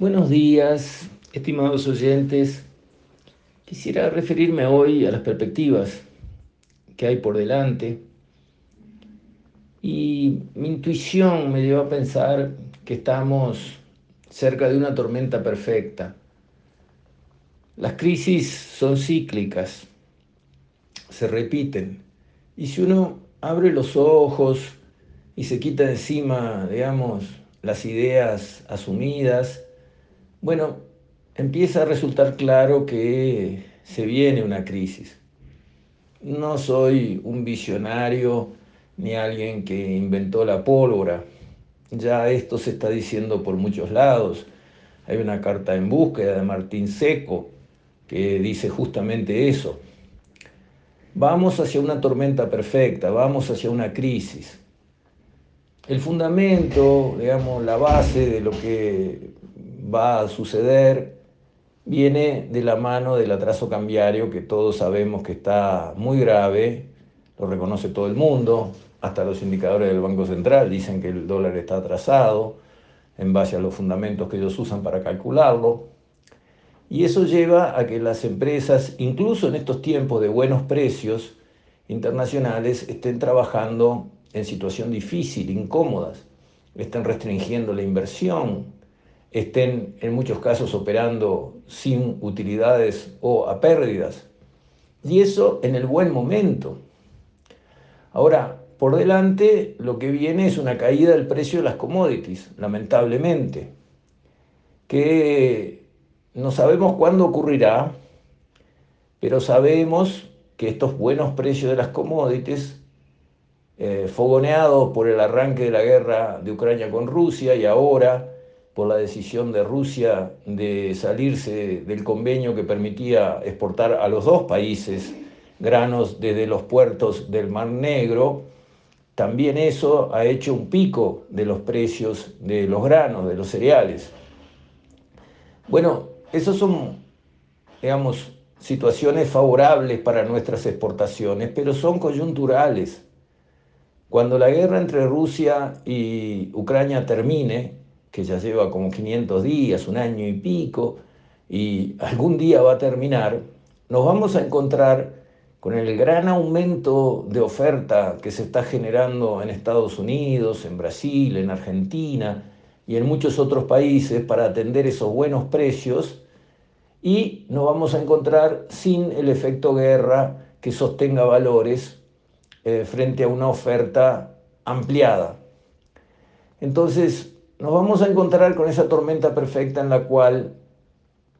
Buenos días, estimados oyentes. Quisiera referirme hoy a las perspectivas que hay por delante. Y mi intuición me llevó a pensar que estamos cerca de una tormenta perfecta. Las crisis son cíclicas, se repiten. Y si uno abre los ojos y se quita encima, digamos, las ideas asumidas, bueno, empieza a resultar claro que se viene una crisis. No soy un visionario ni alguien que inventó la pólvora. Ya esto se está diciendo por muchos lados. Hay una carta en búsqueda de Martín Seco que dice justamente eso. Vamos hacia una tormenta perfecta, vamos hacia una crisis. El fundamento, digamos, la base de lo que va a suceder viene de la mano del atraso cambiario que todos sabemos que está muy grave, lo reconoce todo el mundo, hasta los indicadores del Banco Central dicen que el dólar está atrasado en base a los fundamentos que ellos usan para calcularlo. Y eso lleva a que las empresas, incluso en estos tiempos de buenos precios internacionales, estén trabajando en situación difícil, incómodas, estén restringiendo la inversión, estén en muchos casos operando sin utilidades o a pérdidas. Y eso en el buen momento. Ahora, por delante lo que viene es una caída del precio de las commodities, lamentablemente, que no sabemos cuándo ocurrirá, pero sabemos que estos buenos precios de las commodities, eh, fogoneados por el arranque de la guerra de Ucrania con Rusia y ahora por la decisión de Rusia de salirse del convenio que permitía exportar a los dos países granos desde los puertos del Mar Negro, también eso ha hecho un pico de los precios de los granos, de los cereales. Bueno, esas son, digamos, situaciones favorables para nuestras exportaciones, pero son coyunturales. Cuando la guerra entre Rusia y Ucrania termine, que ya lleva como 500 días, un año y pico, y algún día va a terminar, nos vamos a encontrar con el gran aumento de oferta que se está generando en Estados Unidos, en Brasil, en Argentina y en muchos otros países para atender esos buenos precios, y nos vamos a encontrar sin el efecto guerra que sostenga valores eh, frente a una oferta ampliada. Entonces, nos vamos a encontrar con esa tormenta perfecta en la cual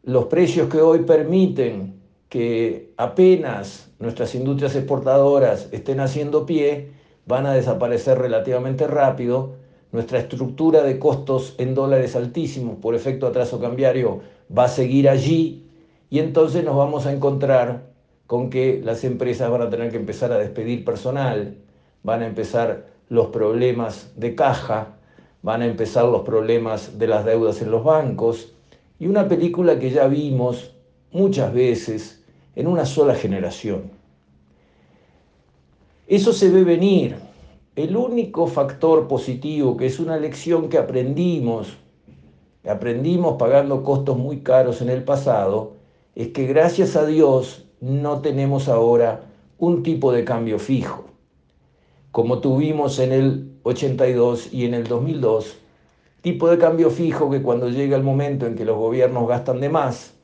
los precios que hoy permiten que apenas nuestras industrias exportadoras estén haciendo pie, van a desaparecer relativamente rápido, nuestra estructura de costos en dólares altísimos por efecto atraso cambiario va a seguir allí. Y entonces nos vamos a encontrar con que las empresas van a tener que empezar a despedir personal, van a empezar los problemas de caja, van a empezar los problemas de las deudas en los bancos y una película que ya vimos muchas veces en una sola generación. Eso se ve venir. El único factor positivo, que es una lección que aprendimos, aprendimos pagando costos muy caros en el pasado, es que gracias a Dios no tenemos ahora un tipo de cambio fijo como tuvimos en el 82 y en el 2002, tipo de cambio fijo que cuando llega el momento en que los gobiernos gastan de más,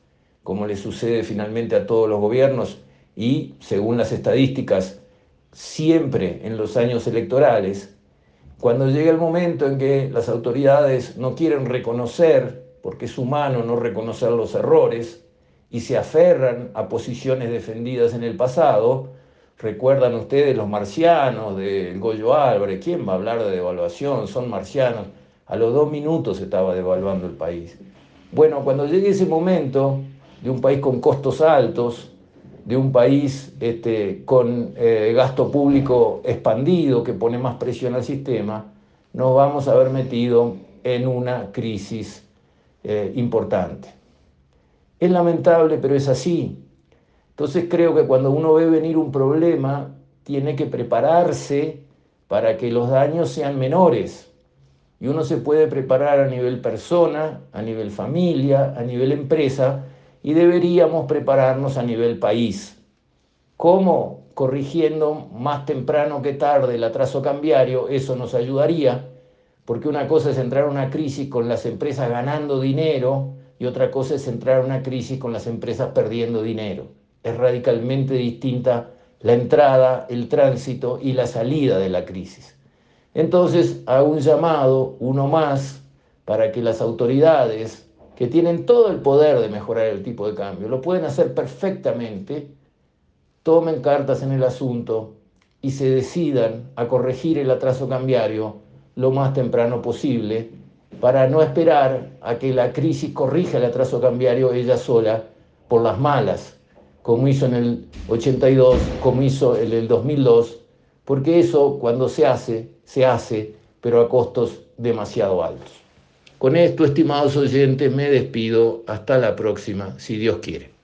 como le sucede finalmente a todos los gobiernos y según las estadísticas, siempre en los años electorales, cuando llega el momento en que las autoridades no quieren reconocer, porque es humano no reconocer los errores, y se aferran a posiciones defendidas en el pasado, ¿Recuerdan ustedes los marcianos del Goyo Álvarez? ¿Quién va a hablar de devaluación? Son marcianos. A los dos minutos estaba devaluando el país. Bueno, cuando llegue ese momento de un país con costos altos, de un país este, con eh, gasto público expandido que pone más presión al sistema, nos vamos a haber metido en una crisis eh, importante. Es lamentable, pero es así. Entonces creo que cuando uno ve venir un problema, tiene que prepararse para que los daños sean menores. Y uno se puede preparar a nivel persona, a nivel familia, a nivel empresa, y deberíamos prepararnos a nivel país. ¿Cómo? Corrigiendo más temprano que tarde el atraso cambiario, eso nos ayudaría, porque una cosa es entrar a una crisis con las empresas ganando dinero y otra cosa es entrar a una crisis con las empresas perdiendo dinero. Es radicalmente distinta la entrada, el tránsito y la salida de la crisis. Entonces hago un llamado, uno más, para que las autoridades, que tienen todo el poder de mejorar el tipo de cambio, lo pueden hacer perfectamente, tomen cartas en el asunto y se decidan a corregir el atraso cambiario lo más temprano posible para no esperar a que la crisis corrija el atraso cambiario ella sola por las malas, como hizo en el 82, como hizo en el 2002, porque eso cuando se hace, se hace, pero a costos demasiado altos. Con esto, estimados oyentes, me despido. Hasta la próxima, si Dios quiere.